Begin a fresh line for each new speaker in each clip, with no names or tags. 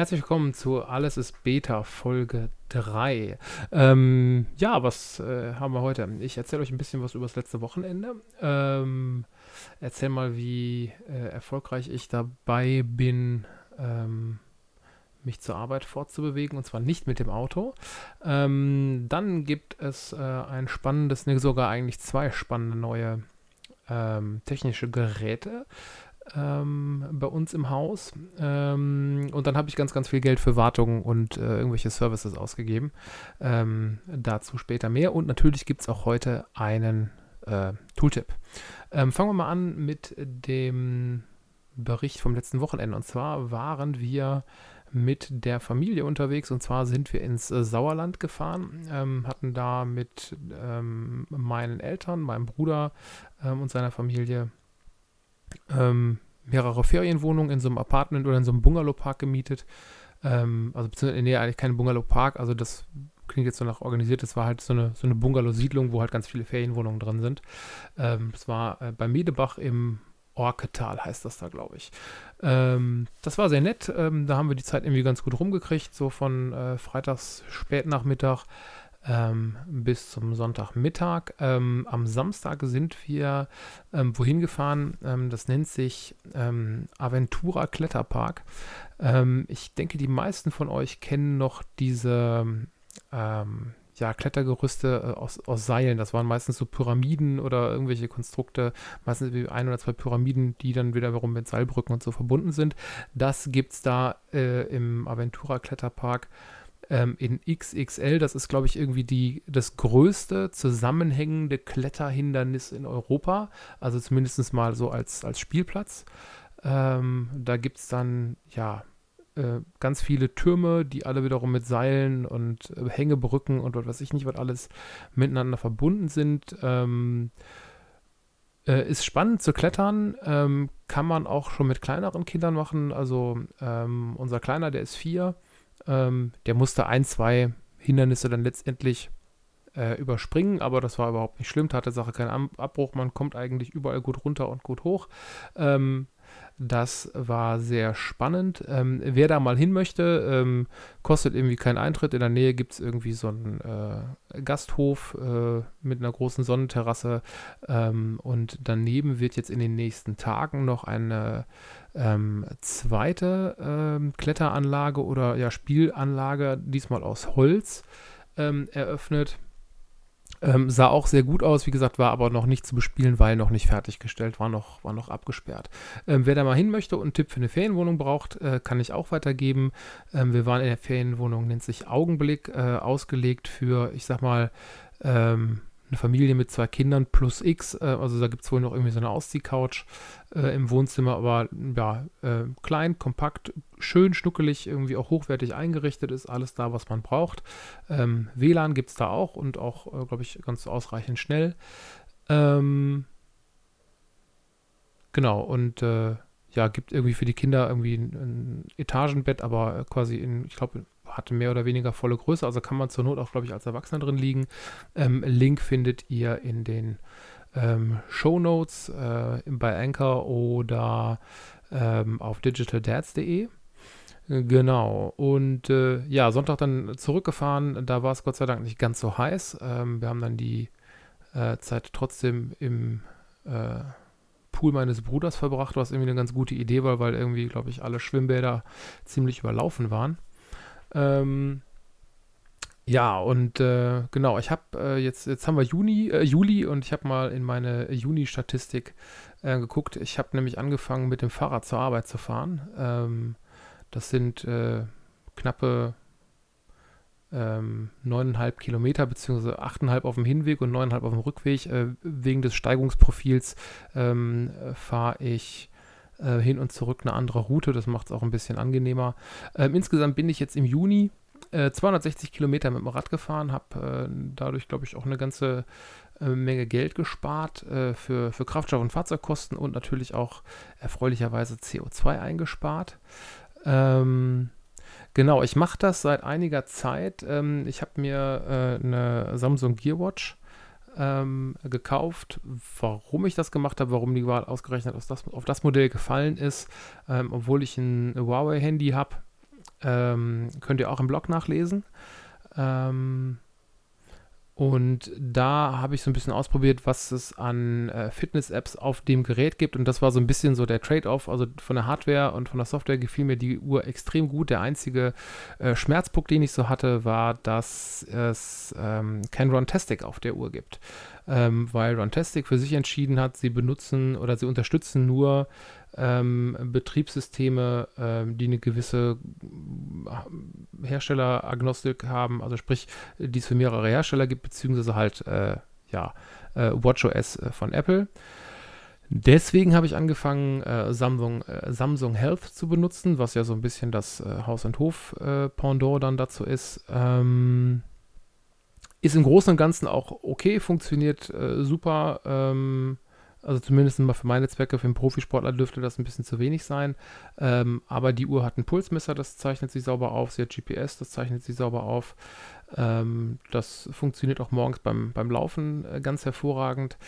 Herzlich willkommen zu Alles ist Beta Folge 3. Ähm, ja, was äh, haben wir heute? Ich erzähle euch ein bisschen was über das letzte Wochenende. Ähm, erzähl mal, wie äh, erfolgreich ich dabei bin, ähm, mich zur Arbeit fortzubewegen und zwar nicht mit dem Auto. Ähm, dann gibt es äh, ein spannendes, ne, sogar eigentlich zwei spannende neue ähm, technische Geräte ähm, bei uns im Haus. Ähm, und dann habe ich ganz, ganz viel Geld für Wartungen und äh, irgendwelche Services ausgegeben. Ähm, dazu später mehr. Und natürlich gibt es auch heute einen äh, Tooltip. Ähm, fangen wir mal an mit dem Bericht vom letzten Wochenende. Und zwar waren wir mit der Familie unterwegs und zwar sind wir ins äh, Sauerland gefahren, ähm, hatten da mit ähm, meinen Eltern, meinem Bruder ähm, und seiner Familie ähm, mehrere Ferienwohnungen in so einem Apartment oder in so einem Bungalowpark gemietet. Ähm, also beziehungsweise, nee, eigentlich kein Bungalowpark, also das klingt jetzt so nach organisiert, das war halt so eine, so eine Bungalow-Siedlung, wo halt ganz viele Ferienwohnungen drin sind. Ähm, das war äh, bei Medebach im Orketal heißt das da, glaube ich. Ähm, das war sehr nett. Ähm, da haben wir die Zeit irgendwie ganz gut rumgekriegt, so von äh, freitags spätnachmittag ähm, bis zum Sonntagmittag. Ähm, am Samstag sind wir ähm, wohin gefahren? Ähm, das nennt sich ähm, Aventura Kletterpark. Ich denke, die meisten von euch kennen noch diese ja, Klettergerüste äh, aus, aus Seilen. Das waren meistens so Pyramiden oder irgendwelche Konstrukte, meistens ein oder zwei Pyramiden, die dann wiederum mit Seilbrücken und so verbunden sind. Das gibt es da äh, im Aventura Kletterpark ähm, in XXL. Das ist, glaube ich, irgendwie die, das größte zusammenhängende Kletterhindernis in Europa. Also zumindest mal so als, als Spielplatz. Ähm, da gibt es dann, ja, äh, ganz viele Türme, die alle wiederum mit Seilen und äh, Hängebrücken und was weiß ich nicht, was alles miteinander verbunden sind. Ähm, äh, ist spannend zu klettern, ähm, kann man auch schon mit kleineren Kindern machen. Also ähm, unser Kleiner, der ist vier, ähm, der musste ein, zwei Hindernisse dann letztendlich äh, überspringen, aber das war überhaupt nicht schlimm, tat der Sache keinen Abbruch, man kommt eigentlich überall gut runter und gut hoch. Ähm, das war sehr spannend. Ähm, wer da mal hin möchte, ähm, kostet irgendwie keinen Eintritt. In der Nähe gibt es irgendwie so einen äh, Gasthof äh, mit einer großen Sonnenterrasse. Ähm, und daneben wird jetzt in den nächsten Tagen noch eine ähm, zweite ähm, Kletteranlage oder ja, Spielanlage, diesmal aus Holz, ähm, eröffnet. Ähm, sah auch sehr gut aus, wie gesagt, war aber noch nicht zu bespielen, weil noch nicht fertiggestellt, war noch, war noch abgesperrt. Ähm, wer da mal hin möchte und einen Tipp für eine Ferienwohnung braucht, äh, kann ich auch weitergeben. Ähm, wir waren in der Ferienwohnung, nennt sich Augenblick, äh, ausgelegt für, ich sag mal, ähm, eine Familie mit zwei Kindern plus X. Äh, also da gibt es wohl noch irgendwie so eine Ausziehcouch äh, im Wohnzimmer, aber ja, äh, klein, kompakt, schön schnuckelig, irgendwie auch hochwertig eingerichtet ist, alles da, was man braucht. Ähm, WLAN gibt es da auch und auch, äh, glaube ich, ganz ausreichend schnell. Ähm, genau, und äh, ja, gibt irgendwie für die Kinder irgendwie ein, ein Etagenbett, aber quasi in, ich glaube, hatte mehr oder weniger volle Größe, also kann man zur Not auch, glaube ich, als Erwachsener drin liegen. Ähm, Link findet ihr in den ähm, Show Notes äh, bei Anchor oder ähm, auf digitaldads.de. Genau. Und äh, ja, Sonntag dann zurückgefahren. Da war es Gott sei Dank nicht ganz so heiß. Ähm, wir haben dann die äh, Zeit trotzdem im äh, Pool meines Bruders verbracht, was irgendwie eine ganz gute Idee war, weil irgendwie, glaube ich, alle Schwimmbäder ziemlich überlaufen waren. Ähm, ja, und äh, genau, ich habe äh, jetzt, jetzt haben wir Juni, äh, Juli und ich habe mal in meine Juni-Statistik äh, geguckt. Ich habe nämlich angefangen, mit dem Fahrrad zur Arbeit zu fahren. Ähm, das sind äh, knappe ähm, neuneinhalb Kilometer, beziehungsweise achteinhalb auf dem Hinweg und neuneinhalb auf dem Rückweg. Äh, wegen des Steigungsprofils ähm, fahre ich äh, hin und zurück eine andere Route. Das macht es auch ein bisschen angenehmer. Ähm, insgesamt bin ich jetzt im Juni äh, 260 Kilometer mit dem Rad gefahren, habe äh, dadurch, glaube ich, auch eine ganze äh, Menge Geld gespart äh, für, für Kraftstoff- und Fahrzeugkosten und natürlich auch erfreulicherweise CO2 eingespart. Ähm, Genau, ich mache das seit einiger Zeit. Ähm, ich habe mir äh, eine Samsung Gearwatch ähm, gekauft. Warum ich das gemacht habe, warum die Wahl ausgerechnet auf das, auf das Modell gefallen ist, ähm, obwohl ich ein Huawei-Handy habe, Ähm, könnt ihr auch im Blog nachlesen. Ähm, und da habe ich so ein bisschen ausprobiert, was es an äh, Fitness-Apps auf dem Gerät gibt. Und das war so ein bisschen so der Trade-off. Also von der Hardware und von der Software gefiel mir die Uhr extrem gut. Der einzige äh, Schmerzpunkt, den ich so hatte, war, dass es ähm, kein Runtastic auf der Uhr gibt. Ähm, weil Runtastic für sich entschieden hat, sie benutzen oder sie unterstützen nur ähm, Betriebssysteme, ähm, die eine gewisse äh, Herstelleragnostik haben, also sprich, die es für mehrere Hersteller gibt, beziehungsweise halt, äh, ja, äh, WatchOS äh, von Apple. Deswegen habe ich angefangen, äh, Samsung, äh, Samsung Health zu benutzen, was ja so ein bisschen das äh, Haus- und Hof-Pendant äh, dann dazu ist. Ähm, ist im Großen und Ganzen auch okay, funktioniert super. Ähm, also zumindest mal für meine Zwecke, für einen Profisportler dürfte das ein bisschen zu wenig sein. Ähm, aber die Uhr hat einen Pulsmesser, das zeichnet sie sauber auf. Sie hat GPS, das zeichnet sie sauber auf. Ähm, das funktioniert auch morgens beim, beim Laufen äh, ganz hervorragend.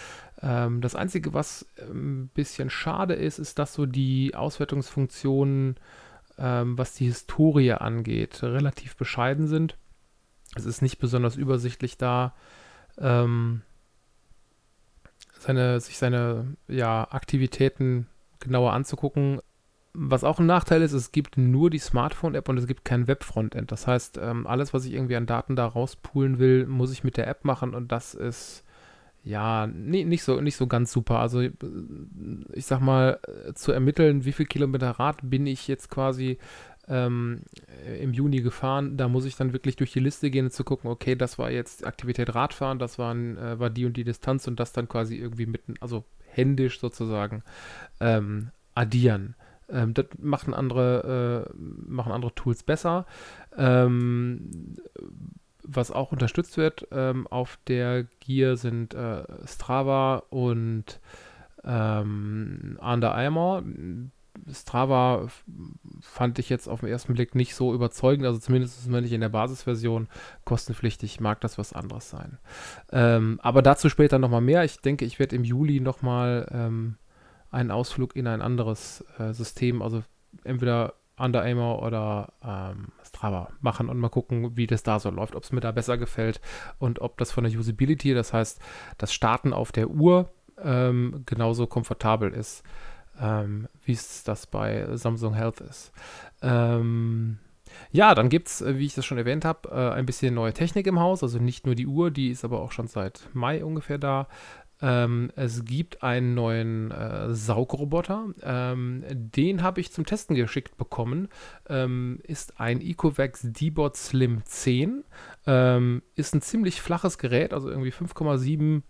Ähm, das Einzige, was ein bisschen schade ist, ist, dass so die Auswertungsfunktionen, ähm, was die Historie angeht, relativ bescheiden sind. Es ist nicht besonders übersichtlich da. Ähm, seine, sich seine ja, Aktivitäten genauer anzugucken. Was auch ein Nachteil ist, es gibt nur die Smartphone-App und es gibt kein Web-Frontend. Das heißt, ähm, alles, was ich irgendwie an Daten da rauspulen will, muss ich mit der App machen und das ist ja nee, nicht, so, nicht so ganz super. Also ich sag mal, äh, zu ermitteln, wie viel Kilometer Rad bin ich jetzt quasi ähm, im Juni gefahren. Da muss ich dann wirklich durch die Liste gehen und zu gucken, okay, das war jetzt Aktivität Radfahren, das waren, äh, war die und die Distanz und das dann quasi irgendwie mitten, also händisch sozusagen ähm, addieren. Ähm, das machen andere, äh, machen andere Tools besser. Ähm, was auch unterstützt wird ähm, auf der Gear sind äh, Strava und ähm, Under Armour Strava fand ich jetzt auf den ersten Blick nicht so überzeugend, also zumindest wenn ich in der Basisversion kostenpflichtig, mag das was anderes sein. Ähm, aber dazu später nochmal mehr. Ich denke, ich werde im Juli nochmal ähm, einen Ausflug in ein anderes äh, System, also entweder Under Armour oder ähm, Strava machen und mal gucken, wie das da so läuft, ob es mir da besser gefällt und ob das von der Usability, das heißt das Starten auf der Uhr, ähm, genauso komfortabel ist ähm, wie es das bei Samsung Health ist. Ähm, ja, dann gibt es, äh, wie ich das schon erwähnt habe, äh, ein bisschen neue Technik im Haus. Also nicht nur die Uhr, die ist aber auch schon seit Mai ungefähr da. Ähm, es gibt einen neuen äh, Saugroboter. Ähm, den habe ich zum Testen geschickt bekommen. Ähm, ist ein Ecovacs D-Bot Slim 10. Ähm, ist ein ziemlich flaches Gerät, also irgendwie 5,7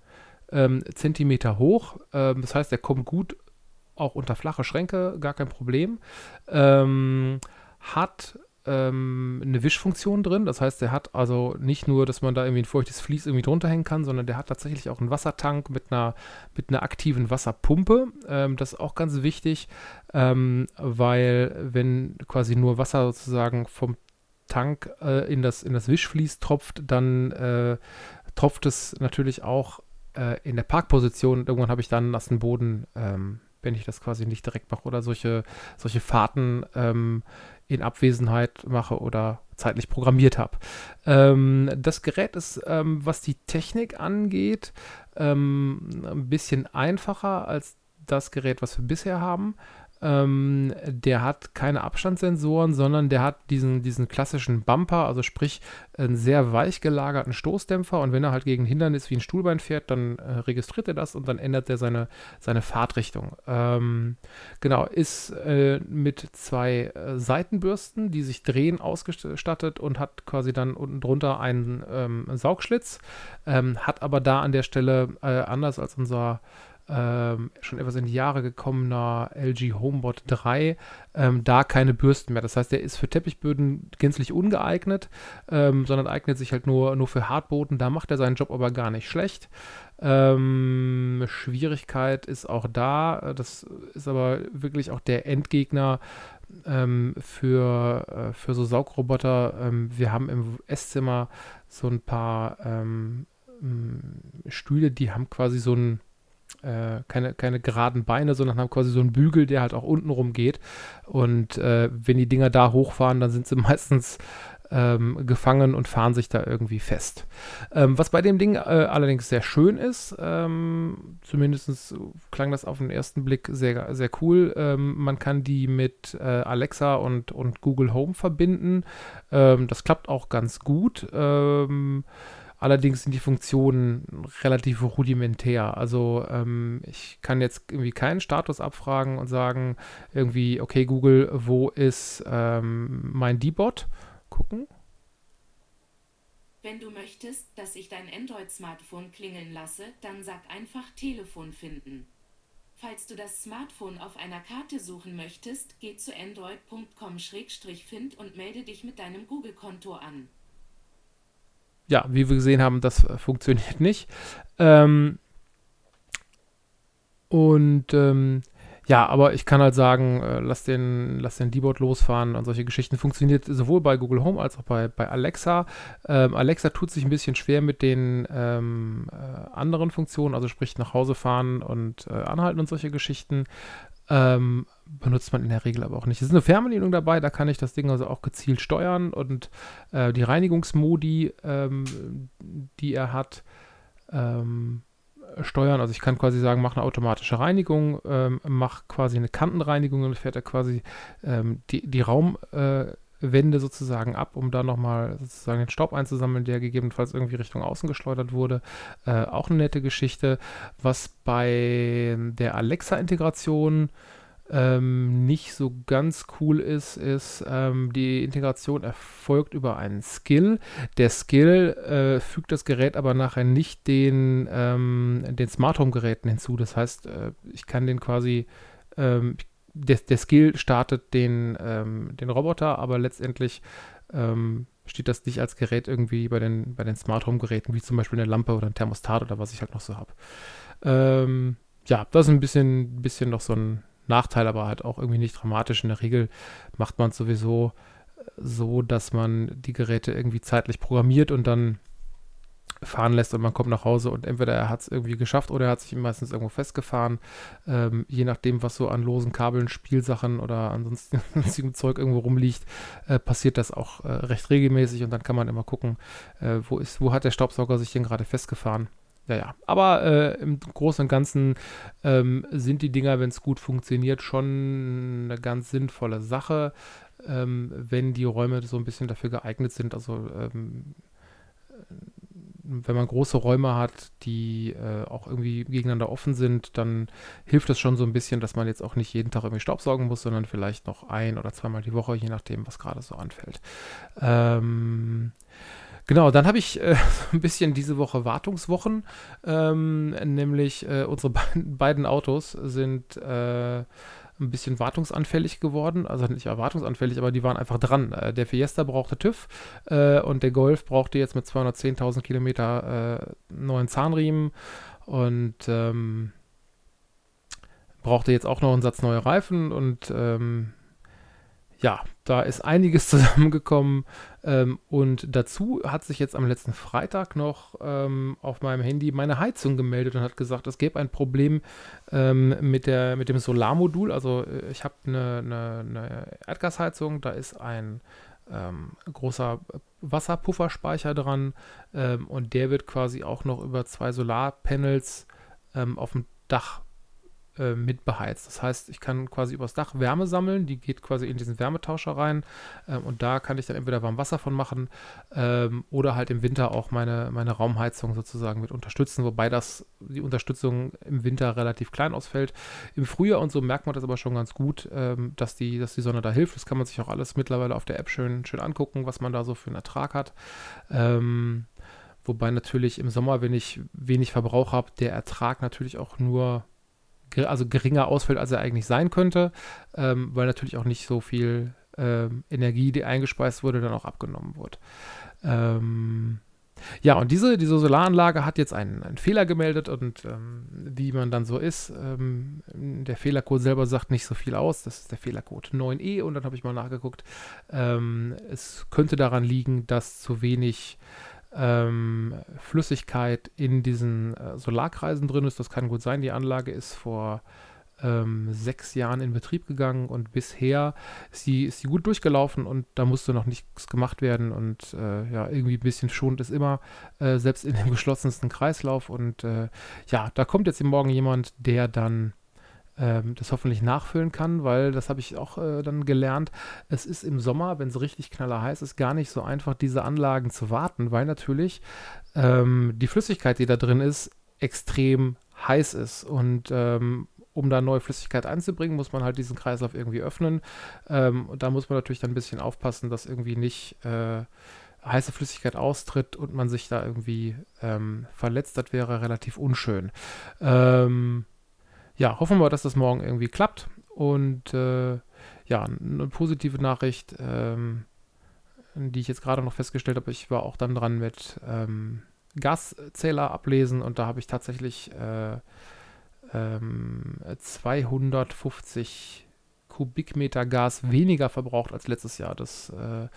ähm, Zentimeter hoch. Ähm, das heißt, er kommt gut auch unter flache Schränke, gar kein Problem. Ähm, hat ähm, eine Wischfunktion drin. Das heißt, der hat also nicht nur, dass man da irgendwie ein feuchtes Vlies irgendwie drunter hängen kann, sondern der hat tatsächlich auch einen Wassertank mit einer, mit einer aktiven Wasserpumpe. Ähm, das ist auch ganz wichtig, ähm, weil wenn quasi nur Wasser sozusagen vom Tank äh, in, das, in das Wischvlies tropft, dann äh, tropft es natürlich auch äh, in der Parkposition. Irgendwann habe ich dann nassen Boden ähm, wenn ich das quasi nicht direkt mache oder solche, solche Fahrten ähm, in Abwesenheit mache oder zeitlich programmiert habe. Ähm, das Gerät ist, ähm, was die Technik angeht, ähm, ein bisschen einfacher als das Gerät, was wir bisher haben. Ähm, der hat keine Abstandssensoren, sondern der hat diesen, diesen klassischen Bumper, also sprich einen sehr weich gelagerten Stoßdämpfer. Und wenn er halt gegen Hindernis wie ein Stuhlbein fährt, dann äh, registriert er das und dann ändert er seine, seine Fahrtrichtung. Ähm, genau, ist äh, mit zwei äh, Seitenbürsten, die sich drehen, ausgestattet und hat quasi dann unten drunter einen ähm, Saugschlitz. Ähm, hat aber da an der Stelle, äh, anders als unser ähm, schon etwas in die Jahre gekommener LG HomeBot 3 ähm, da keine Bürsten mehr. Das heißt, der ist für Teppichböden gänzlich ungeeignet, ähm, sondern eignet sich halt nur, nur für Hartboden. Da macht er seinen Job aber gar nicht schlecht. Ähm, Schwierigkeit ist auch da. Das ist aber wirklich auch der Endgegner ähm, für, äh, für so Saugroboter. Ähm, wir haben im Esszimmer so ein paar Stühle, die haben quasi so ein äh, keine, keine geraden Beine, sondern haben quasi so einen Bügel, der halt auch unten rum geht. Und äh, wenn die Dinger da hochfahren, dann sind sie meistens ähm, gefangen und fahren sich da irgendwie fest. Ähm, was bei dem Ding äh, allerdings sehr schön ist, ähm, zumindest klang das auf den ersten Blick sehr, sehr cool, ähm, man kann die mit äh, Alexa und, und Google Home verbinden. Ähm, das klappt auch ganz gut. Ähm, Allerdings sind die Funktionen relativ rudimentär. Also ähm, ich kann jetzt irgendwie keinen Status abfragen und sagen, irgendwie, okay, Google, wo ist ähm, mein D-Bot? Gucken.
Wenn du möchtest, dass ich dein Android-Smartphone klingeln lasse, dann sag einfach Telefon finden. Falls du das Smartphone auf einer Karte suchen möchtest, geh zu android.com-find und melde dich mit deinem Google-Konto an
ja, wie wir gesehen haben, das äh, funktioniert nicht. Ähm, und ähm, ja, aber ich kann halt sagen, äh, lass den, lass den D-Bot losfahren und solche Geschichten. Funktioniert sowohl bei Google Home als auch bei, bei Alexa. Ähm, Alexa tut sich ein bisschen schwer mit den ähm, äh, anderen Funktionen, also sprich nach Hause fahren und äh, anhalten und solche Geschichten. Ähm, benutzt man in der Regel aber auch nicht. Es ist eine Fernbedienung dabei, da kann ich das Ding also auch gezielt steuern und äh, die Reinigungsmodi, ähm, die er hat, ähm, steuern. Also ich kann quasi sagen, mach eine automatische Reinigung, ähm, mach quasi eine Kantenreinigung und fährt er quasi ähm, die, die Raumwände äh, sozusagen ab, um da nochmal sozusagen den Staub einzusammeln, der gegebenenfalls irgendwie Richtung außen geschleudert wurde. Äh, auch eine nette Geschichte. Was bei der Alexa-Integration ähm, nicht so ganz cool ist, ist, ähm, die Integration erfolgt über einen Skill. Der Skill äh, fügt das Gerät aber nachher nicht den, ähm, den Smart Home Geräten hinzu. Das heißt, äh, ich kann den quasi, ähm, der, der, Skill startet den, ähm, den Roboter, aber letztendlich ähm, steht das nicht als Gerät irgendwie bei den, bei den Smart Home Geräten, wie zum Beispiel eine Lampe oder ein Thermostat oder was ich halt noch so habe. ja, das ist ein bisschen, bisschen noch so ein Nachteil, aber halt auch irgendwie nicht dramatisch. In der Regel macht man es sowieso so, dass man die Geräte irgendwie zeitlich programmiert und dann fahren lässt und man kommt nach Hause und entweder er hat es irgendwie geschafft oder er hat sich meistens irgendwo festgefahren. Ähm, je nachdem, was so an losen Kabeln, Spielsachen oder ansonsten Zeug irgendwo rumliegt, äh, passiert das auch äh, recht regelmäßig und dann kann man immer gucken, äh, wo, ist, wo hat der Staubsauger sich denn gerade festgefahren. Ja, ja. Aber äh, im Großen und Ganzen ähm, sind die Dinger, wenn es gut funktioniert, schon eine ganz sinnvolle Sache, ähm, wenn die Räume so ein bisschen dafür geeignet sind. Also ähm, wenn man große Räume hat, die äh, auch irgendwie gegeneinander offen sind, dann hilft das schon so ein bisschen, dass man jetzt auch nicht jeden Tag irgendwie Staubsaugen muss, sondern vielleicht noch ein oder zweimal die Woche, je nachdem, was gerade so anfällt. Ähm, Genau, dann habe ich äh, ein bisschen diese Woche Wartungswochen, ähm, nämlich äh, unsere be beiden Autos sind äh, ein bisschen wartungsanfällig geworden, also nicht erwartungsanfällig, aber die waren einfach dran. Äh, der Fiesta brauchte TÜV äh, und der Golf brauchte jetzt mit 210.000 Kilometer äh, neuen Zahnriemen und ähm, brauchte jetzt auch noch einen Satz neue Reifen und ähm, ja, da ist einiges zusammengekommen. Ähm, und dazu hat sich jetzt am letzten Freitag noch ähm, auf meinem Handy meine Heizung gemeldet und hat gesagt, es gäbe ein Problem ähm, mit, der, mit dem Solarmodul. Also äh, ich habe eine, eine, eine, Erdgasheizung, da ist ein ähm, großer Wasserpufferspeicher dran ähm, und der wird quasi auch noch über zwei Solarpanels ähm, auf dem Dach äh, mit beheizt. Das heißt, ich kann quasi übers Dach Wärme sammeln, die geht quasi in diesen Wärmetauscher rein ähm, und da kann ich dann entweder warm Wasser von machen ähm, oder halt im Winter auch meine, meine Raumheizung sozusagen mit unterstützen, wobei das die Unterstützung im Winter relativ klein ausfällt. Im Frühjahr und so merkt man das aber schon ganz gut, ähm, dass, die, dass die Sonne da hilft. Das kann man sich auch alles mittlerweile auf der App schön, schön angucken, was man da so für einen Ertrag hat. Ähm, Wobei natürlich im Sommer, wenn ich wenig Verbrauch habe, der Ertrag natürlich auch nur also geringer ausfällt, als er eigentlich sein könnte, ähm, weil natürlich auch nicht so viel ähm, Energie, die eingespeist wurde, dann auch abgenommen wird. Ähm, ja, und diese, diese Solaranlage hat jetzt einen, einen Fehler gemeldet und ähm, wie man dann so ist, ähm, der Fehlercode selber sagt nicht so viel aus. Das ist der Fehlercode 9e und dann habe ich mal nachgeguckt. Ähm, es könnte daran liegen, dass zu wenig ähm, Flüssigkeit in diesen äh, Solarkreisen drin ist. Das kann gut sein. Die Anlage ist vor ähm, sechs Jahren in Betrieb gegangen und bisher ist sie, ist sie gut durchgelaufen und da musste noch nichts gemacht werden und äh, ja, irgendwie ein bisschen schonend ist immer, äh, selbst in dem geschlossensten Kreislauf und äh, ja, da kommt jetzt morgen jemand, der dann ähm, das hoffentlich nachfüllen kann, weil das habe ich auch äh, dann gelernt. Es ist im Sommer, wenn es richtig knaller heiß ist, gar nicht so einfach, diese Anlagen zu warten, weil natürlich ähm, die Flüssigkeit, die da drin ist, extrem heiß ist. Und ähm, um da neue Flüssigkeit einzubringen, muss man halt diesen Kreislauf irgendwie öffnen. Ähm, und da muss man natürlich dann ein bisschen aufpassen, dass irgendwie nicht äh, heiße Flüssigkeit austritt und man sich da irgendwie ähm, verletzt. Das wäre relativ unschön. Ähm, ja, hoffen wir, dass das morgen irgendwie klappt. Und äh, ja, eine positive Nachricht, ähm, die ich jetzt gerade noch festgestellt habe, ich war auch dann dran mit ähm, Gaszähler ablesen und da habe ich tatsächlich äh, ähm, 250 Kubikmeter Gas weniger verbraucht als letztes Jahr. Das äh,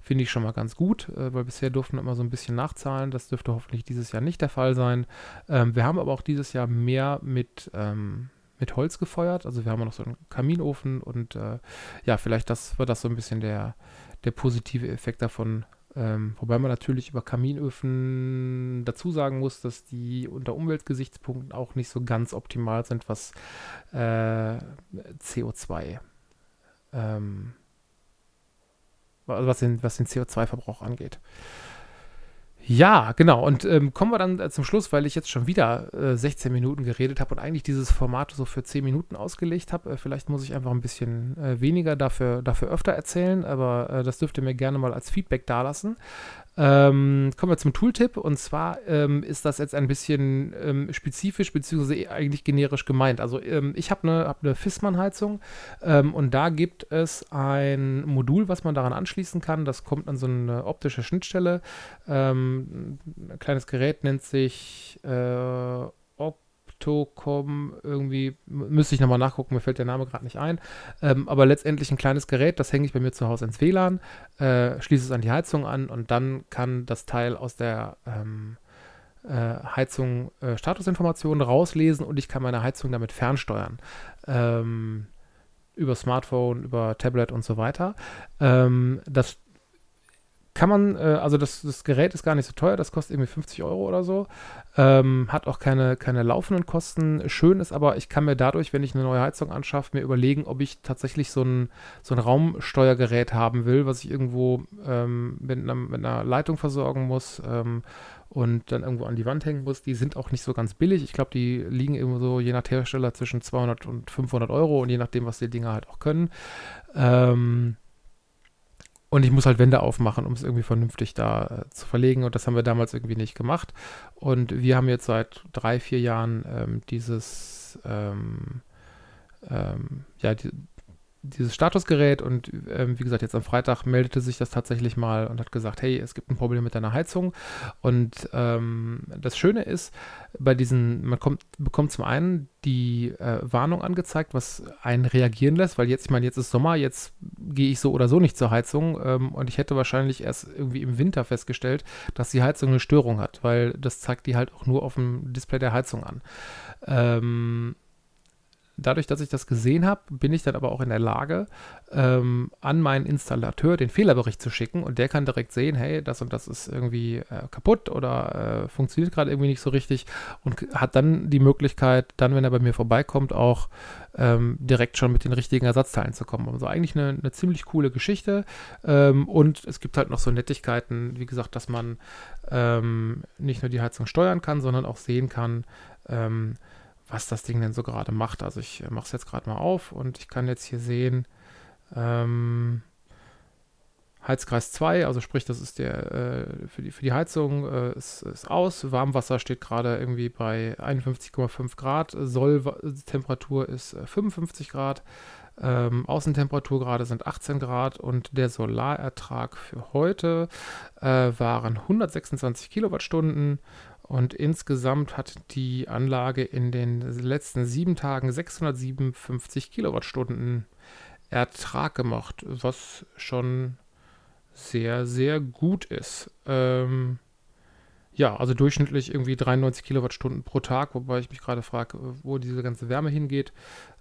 finde ich schon mal ganz gut, äh, weil bisher durften wir immer so ein bisschen nachzahlen. Das dürfte hoffentlich dieses Jahr nicht der Fall sein. Ähm, wir haben aber auch dieses Jahr mehr mit, ähm, mit Holz gefeuert. Also wir haben noch so einen Kaminofen und äh, ja, vielleicht das wird das so ein bisschen der, der positive Effekt davon, ähm, wobei man natürlich über Kaminöfen dazu sagen muss, dass die unter Umweltgesichtspunkten auch nicht so ganz optimal sind, was äh, CO2, ähm, was den, was den CO2-Verbrauch angeht. Ja, genau. Und ähm, kommen wir dann äh, zum Schluss, weil ich jetzt schon wieder äh, 16 Minuten geredet habe und eigentlich dieses Format so für 10 Minuten ausgelegt habe. Äh, vielleicht muss ich einfach ein bisschen äh, weniger dafür, dafür öfter erzählen, aber äh, das dürft ihr mir gerne mal als Feedback dalassen. Ähm, kommen wir zum Tooltip und zwar ähm, ist das jetzt ein bisschen ähm, spezifisch bzw. eigentlich generisch gemeint. Also ähm, ich habe eine hab ne, Fissmann-Heizung ähm, und da gibt es ein Modul, was man daran anschließen kann. Das kommt an so eine optische Schnittstelle. Ähm, ein kleines Gerät nennt sich äh, Optocom irgendwie, müsste ich nochmal nachgucken, mir fällt der Name gerade nicht ein. Ähm, aber letztendlich ein kleines Gerät, das hänge ich bei mir zu Hause ins WLAN, äh, schließe es an die Heizung an und dann kann das Teil aus der ähm, äh, Heizung äh, Statusinformationen rauslesen und ich kann meine Heizung damit fernsteuern. Ähm, über Smartphone, über Tablet und so weiter. Ähm, das kann man, äh, also das, das Gerät ist gar nicht so teuer, das kostet irgendwie 50 Euro oder so. Ähm, hat auch keine, keine laufenden Kosten. Schön ist aber, ich kann mir dadurch, wenn ich eine neue Heizung anschaffe, mir überlegen, ob ich tatsächlich so ein, so ein Raumsteuergerät haben will, was ich irgendwo ähm, mit, einer, mit, einer, Leitung versorgen muss ähm, und dann irgendwo an die Wand hängen muss. Die sind auch nicht so ganz billig. Ich glaube, die liegen immer so je nach Hersteller zwischen 200 und 500 Euro und je nachdem, was die Dinger halt auch können. Ähm, und ich muss halt Wände aufmachen, um es irgendwie vernünftig da äh, zu verlegen. Und das haben wir damals irgendwie nicht gemacht. Und wir haben jetzt seit drei, vier Jahren ähm, dieses, ähm, ähm, ja, die, dieses Statusgerät und ähm, wie gesagt, jetzt am Freitag meldete sich das tatsächlich mal und hat gesagt, hey, es gibt ein Problem mit deiner Heizung. Und ähm, das Schöne ist, bei diesen, man kommt, bekommt zum einen die äh, Warnung angezeigt, was einen reagieren lässt, weil jetzt, ich meine, jetzt ist Sommer, jetzt gehe ich so oder so nicht zur Heizung ähm, und ich hätte wahrscheinlich erst irgendwie im Winter festgestellt, dass die Heizung eine Störung hat, weil das zeigt die halt auch nur auf dem Display der Heizung an. Ähm, dadurch, dass ich das gesehen habe, bin ich dann aber auch in der Lage, ähm, an meinen Installateur den Fehlerbericht zu schicken und der kann direkt sehen, hey, das und das ist irgendwie äh, kaputt oder äh, funktioniert gerade irgendwie nicht so richtig und hat dann die Möglichkeit, dann, wenn er bei mir vorbeikommt, auch ähm, direkt schon mit den richtigen Ersatzteilen zu kommen. Also eigentlich eine, eine ziemlich coole Geschichte ähm, und es gibt halt noch so Nettigkeiten, wie gesagt, dass man ähm, nicht nur die Heizung steuern kann, sondern auch sehen kann, ähm, was das Ding denn so gerade macht. Also ich mache es jetzt gerade mal auf und ich kann jetzt hier sehen, ähm, Heizkreis 2, also sprich, das ist der äh, für, die, für die Heizung äh, ist, ist, aus. Warmwasser steht gerade irgendwie bei 51,5 Grad. Solltemperatur ist äh, 55 Grad. Ähm, Außentemperatur gerade sind 18 Grad und der Solarertrag für heute äh, waren 126 Kilowattstunden und insgesamt hat die Anlage in den letzten sieben Tagen 657 Kilowattstunden Ertrag gemacht, was schon sehr, sehr gut ist. Ähm, ja, also durchschnittlich irgendwie 93 Kilowattstunden pro Tag, wobei ich mich gerade frage, wo diese ganze Wärme hingeht.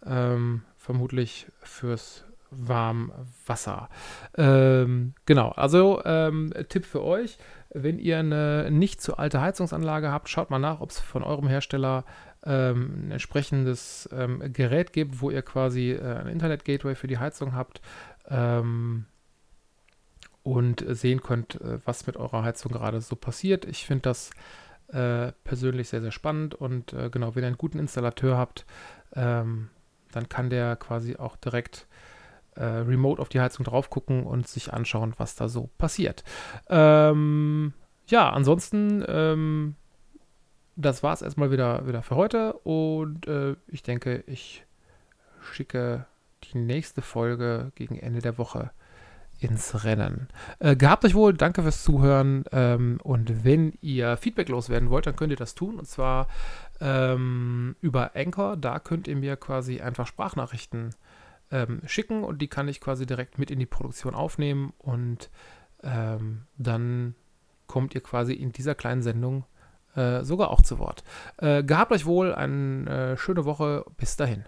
Ähm, vermutlich fürs Warmwasser. Ähm, genau, also ähm, Tipp für euch, wenn ihr eine nicht zu alte Heizungsanlage habt, schaut mal nach, ob es von eurem Hersteller ähm, ein entsprechendes ähm, Gerät gibt, wo ihr quasi äh, ein Internet-Gateway für die Heizung habt ähm, und sehen könnt, äh, was mit eurer Heizung gerade so passiert. Ich finde das äh, persönlich sehr, sehr spannend und äh, genau, wenn ihr einen guten Installateur habt, ähm, dann kann der quasi auch direkt äh, remote auf die Heizung drauf gucken und sich anschauen, was da so passiert. Ähm, ja, ansonsten, ähm, das war es erstmal wieder, wieder für heute und äh, ich denke, ich schicke die nächste Folge gegen Ende der Woche ins Rennen. Äh, gehabt euch wohl, danke fürs Zuhören. Ähm, und wenn ihr Feedback loswerden wollt, dann könnt ihr das tun. Und zwar ähm, über Anchor. Da könnt ihr mir quasi einfach Sprachnachrichten ähm, schicken und die kann ich quasi direkt mit in die Produktion aufnehmen. Und ähm, dann kommt ihr quasi in dieser kleinen Sendung äh, sogar auch zu Wort. Äh, gehabt euch wohl, eine äh, schöne Woche. Bis dahin.